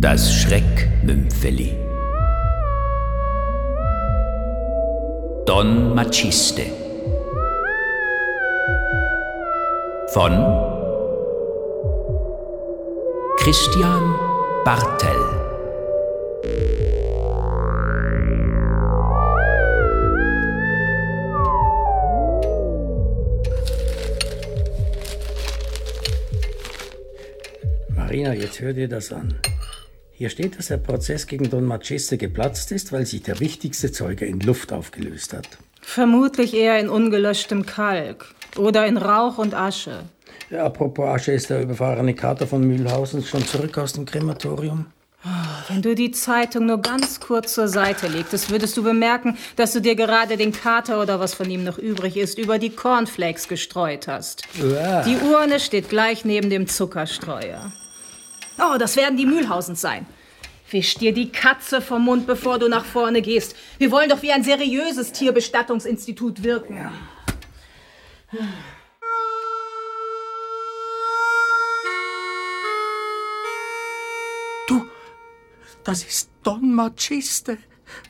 Das Schreckmümpfeli. Don Maciste. Von Christian Bartel. Marina, jetzt hör dir das an. Hier steht, dass der Prozess gegen Don Maciste geplatzt ist, weil sich der wichtigste Zeuge in Luft aufgelöst hat. Vermutlich eher in ungelöschtem Kalk oder in Rauch und Asche. Ja, apropos Asche, ist der überfahrene Kater von Mühlhausen schon zurück aus dem Krematorium? Wenn du die Zeitung nur ganz kurz zur Seite legtest, würdest du bemerken, dass du dir gerade den Kater oder was von ihm noch übrig ist, über die Cornflakes gestreut hast. Uah. Die Urne steht gleich neben dem Zuckerstreuer. Oh, das werden die Mühlhausens sein. Wisch dir die Katze vom Mund, bevor du nach vorne gehst. Wir wollen doch wie ein seriöses Tierbestattungsinstitut wirken. Du, das ist Don Maciste.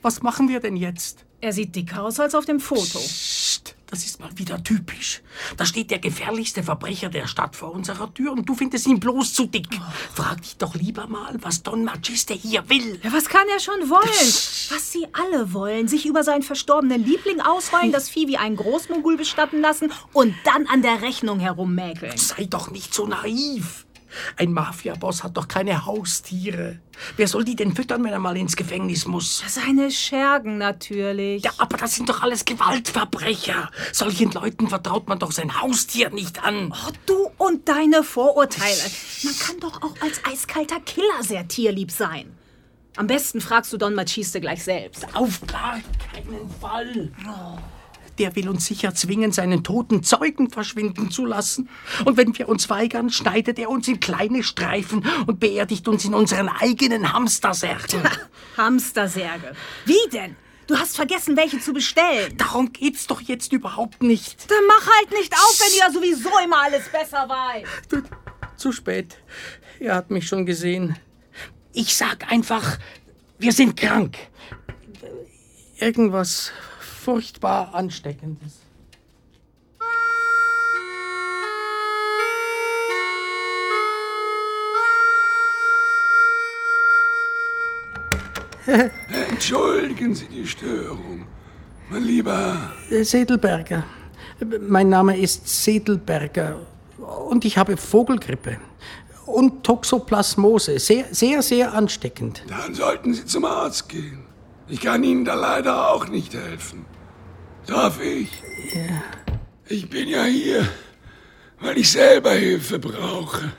Was machen wir denn jetzt? Er sieht dicker aus als auf dem Foto. Psst, das ist mal wieder typisch. Da steht der gefährlichste Verbrecher der Stadt vor unserer Tür und du findest ihn bloß zu dick. Frag dich doch lieber mal, was Don Maciste hier will. Ja, was kann er schon wollen? Was sie alle wollen. Sich über seinen verstorbenen Liebling ausweinen, das Vieh wie einen Großmogul bestatten lassen und dann an der Rechnung herummäkeln. Sei doch nicht so naiv. Ein Mafiaboss hat doch keine Haustiere. Wer soll die denn füttern, wenn er mal ins Gefängnis muss? Seine Schergen natürlich. Ja, aber das sind doch alles Gewaltverbrecher. Solchen Leuten vertraut man doch sein Haustier nicht an. Oh, du und deine Vorurteile. Man kann doch auch als eiskalter Killer sehr tierlieb sein. Am besten fragst du Don Machiste gleich selbst. Auf gar keinen Fall. Der will uns sicher zwingen, seinen toten Zeugen verschwinden zu lassen. Und wenn wir uns weigern, schneidet er uns in kleine Streifen und beerdigt uns in unseren eigenen Hamstersärgen. Hamstersärge. Wie denn? Du hast vergessen, welche zu bestellen. Darum geht's doch jetzt überhaupt nicht. Dann mach halt nicht auf, wenn du ja sowieso immer alles besser weißt. Zu spät. Er hat mich schon gesehen. Ich sag einfach, wir sind krank. Irgendwas furchtbar Ansteckendes. Entschuldigen Sie die Störung. Mein Lieber, Sedelberger. Mein Name ist Sedelberger und ich habe Vogelgrippe und Toxoplasmose. Sehr, sehr, sehr ansteckend. dann sollten Sie zum Arzt gehen. Ich kann Ihnen da leider auch nicht helfen. Darf ich? Ich bin ja hier, weil ich selber Hilfe brauche.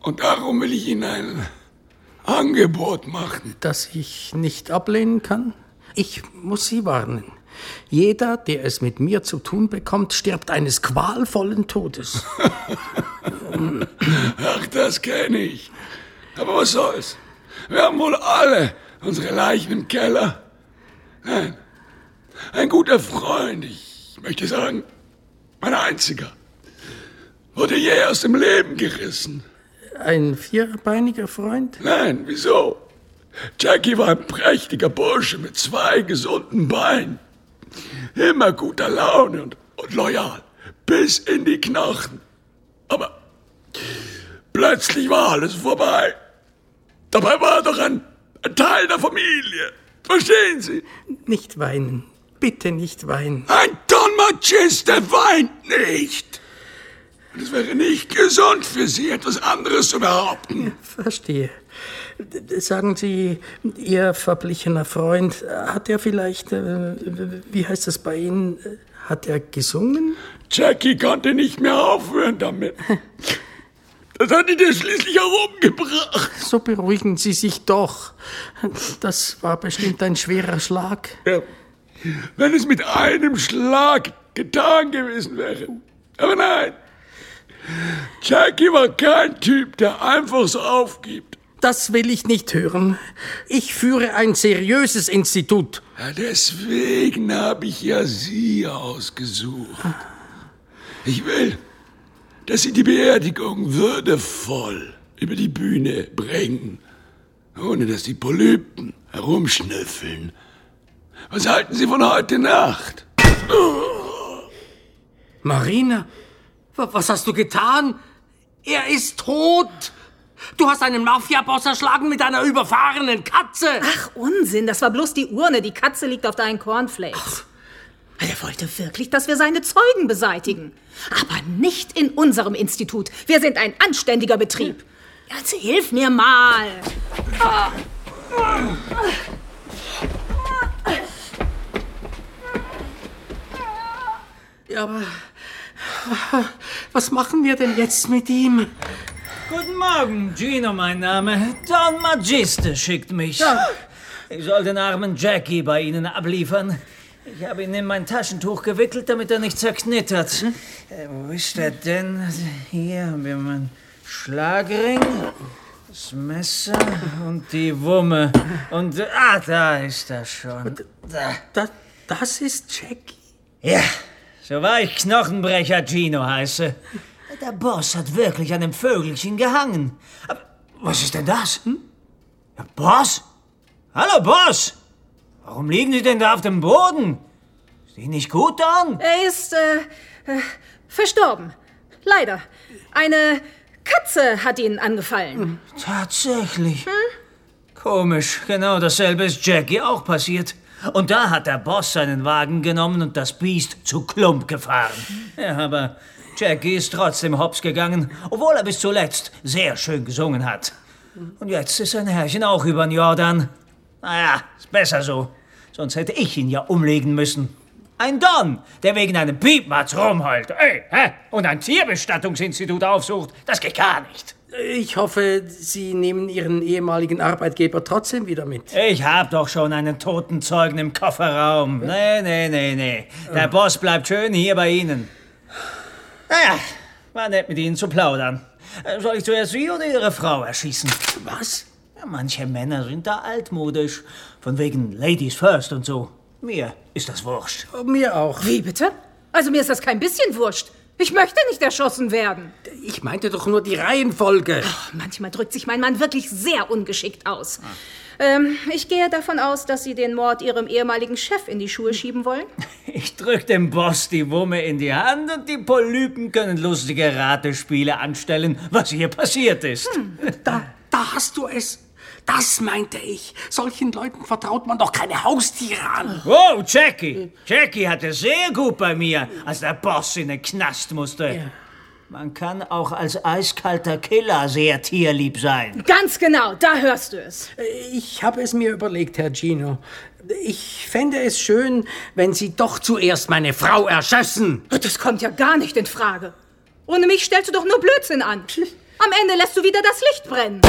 Und darum will ich Ihnen ein Angebot machen. Das ich nicht ablehnen kann? Ich muss Sie warnen. Jeder, der es mit mir zu tun bekommt, stirbt eines qualvollen Todes. Ach, das kenne ich. Aber was soll's? Wir haben wohl alle unsere Leichen im Keller. Nein, ein guter Freund, ich möchte sagen, mein einziger, wurde jäh aus dem Leben gerissen. Ein vierbeiniger Freund? Nein, wieso? Jackie war ein prächtiger Bursche mit zwei gesunden Beinen. Immer guter Laune und, und loyal. Bis in die Knochen. Aber plötzlich war alles vorbei. Dabei war er doch ein, ein Teil der Familie. Verstehen Sie? Nicht weinen. Bitte nicht weinen. Ein Don Maciste weint nicht. Und es wäre nicht gesund für Sie, etwas anderes zu behaupten. Verstehe. Sagen Sie, Ihr verblichener Freund, hat er vielleicht, äh, wie heißt das bei Ihnen, äh, hat er gesungen? Jackie konnte nicht mehr aufhören damit. Das hat ihn ja schließlich herumgebracht. So beruhigen Sie sich doch. Das war bestimmt ein schwerer Schlag. Ja. Wenn es mit einem Schlag getan gewesen wäre. Aber nein. Jackie war kein Typ, der einfach so aufgibt. Das will ich nicht hören. Ich führe ein seriöses Institut. Ja, deswegen habe ich ja Sie ausgesucht. Ich will, dass Sie die Beerdigung würdevoll über die Bühne bringen, ohne dass die Polypen herumschnüffeln. Was halten Sie von heute Nacht? Marina, wa- was hast du getan? Er ist tot. Du hast einen Mafiaboss erschlagen mit einer überfahrenen Katze. Ach, Unsinn, das war bloß die Urne. Die Katze liegt auf deinen Cornflakes. Er wollte wirklich, dass wir seine Zeugen beseitigen. Aber nicht in unserem Institut. Wir sind ein anständiger Betrieb. Jetzt hilf mir mal. Ja, aber was machen wir denn jetzt mit ihm? Guten Morgen, Gino mein Name. Don Magiste schickt mich. Ich soll den armen Jackie bei Ihnen abliefern. Ich habe ihn in mein Taschentuch gewickelt, damit er nicht zerknittert. Äh, wo ist er denn? Hier haben wir meinen Schlagring, das Messer und die Wumme. Und, ah, da ist er schon. Da. Da, das ist Jackie. Ja, so war ich Knochenbrecher Gino heiße. Der Boss hat wirklich an dem Vögelchen gehangen. Aber was ist denn das? Hm? Ja, Boss? Hallo, Boss! Warum liegen Sie denn da auf dem Boden? Ist Ihnen nicht gut an? Er ist, äh, äh, verstorben. Leider. Eine Katze hat ihn angefallen. Tatsächlich. Komisch, genau dasselbe ist Jackie auch passiert. Und da hat der Boss seinen Wagen genommen und das Biest zu Klump gefahren. Ja, aber Jackie ist trotzdem hops gegangen, obwohl er bis zuletzt sehr schön gesungen hat. Und jetzt ist sein Herrchen auch über den Jordan. Naja, ist besser so. Sonst hätte ich ihn ja umlegen müssen. Ein Don, der wegen einem Piepmatz rumheult. Ey, hä? Und ein Tierbestattungsinstitut aufsucht, das geht gar nicht. Ich hoffe, Sie nehmen Ihren ehemaligen Arbeitgeber trotzdem wieder mit. Ich hab doch schon einen toten Zeugen im Kofferraum. Nee, nee, nee, nee. Der Boss bleibt schön hier bei Ihnen. Naja, war nett mit Ihnen zu plaudern. Äh, Soll ich zuerst Sie oder Ihre Frau erschießen? Was? Ja, manche Männer sind da altmodisch. Von wegen Ladies first und so. Mir ist das wurscht. Mir auch. Wie bitte? Also mir ist das kein bisschen wurscht. Ich möchte nicht erschossen werden. Ich meinte doch nur die Reihenfolge. Manchmal drückt sich mein Mann wirklich sehr ungeschickt aus. Ähm, ich gehe davon aus, dass Sie den Mord Ihrem ehemaligen Chef in die Schuhe schieben wollen. Ich drück dem Boss die Wumme in die Hand und die Polypen können lustige Ratespiele anstellen, was hier passiert ist. Da, da hast du es. Das meinte ich. Solchen Leuten vertraut man doch keine Haustiere an. Wow, Jackie! Jackie hatte sehr gut bei mir, als der Boss in den Knast musste. Man kann auch als eiskalter Killer sehr tierlieb sein. Ganz genau, da hörst du es. Ich habe es mir überlegt, Herr Gino. Ich fände es schön, wenn Sie doch zuerst meine Frau erschossen. Das kommt ja gar nicht in Frage. Ohne mich stellst du doch nur Blödsinn an. Am Ende lässt du wieder das Licht brennen.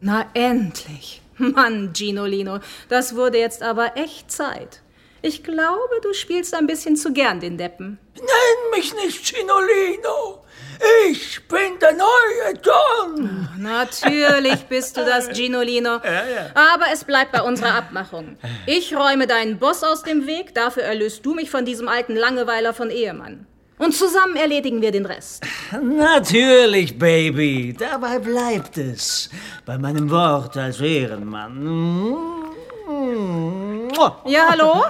Na endlich. Mann, Ginolino, das wurde jetzt aber echt Zeit. Ich glaube, du spielst ein bisschen zu gern den Deppen. Nenn mich nicht Cinolino! Ich bin der neue Don! Natürlich bist du das, Ginolino. Aber es bleibt bei unserer Abmachung. Ich räume deinen Boss aus dem Weg, dafür erlöst du mich von diesem alten Langeweiler von Ehemann. Und zusammen erledigen wir den Rest. Natürlich, Baby. Dabei bleibt es. Bei meinem Wort als Ehrenmann. Ja, hallo?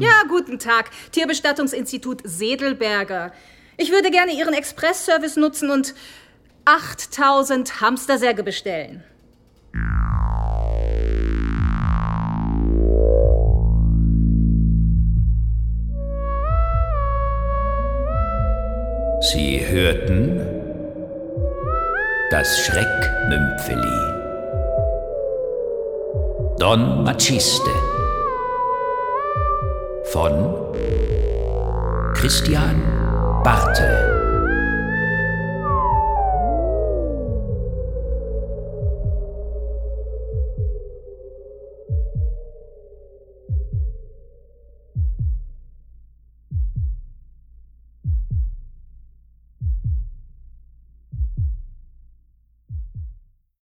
Ja, guten Tag. Tierbestattungsinstitut Sedelberger. Ich würde gerne Ihren Expressservice nutzen und 8000 Hamstersärge bestellen. Sie hörten das Schreckmümpfeli. Don Maciste von Christian Bartel.